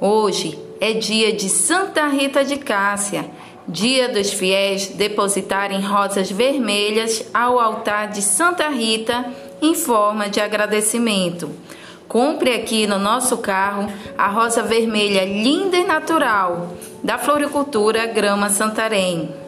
Hoje é dia de Santa Rita de Cássia, dia dos fiéis depositarem rosas vermelhas ao altar de Santa Rita em forma de agradecimento. Compre aqui no nosso carro a rosa vermelha linda e natural da Floricultura Grama Santarém.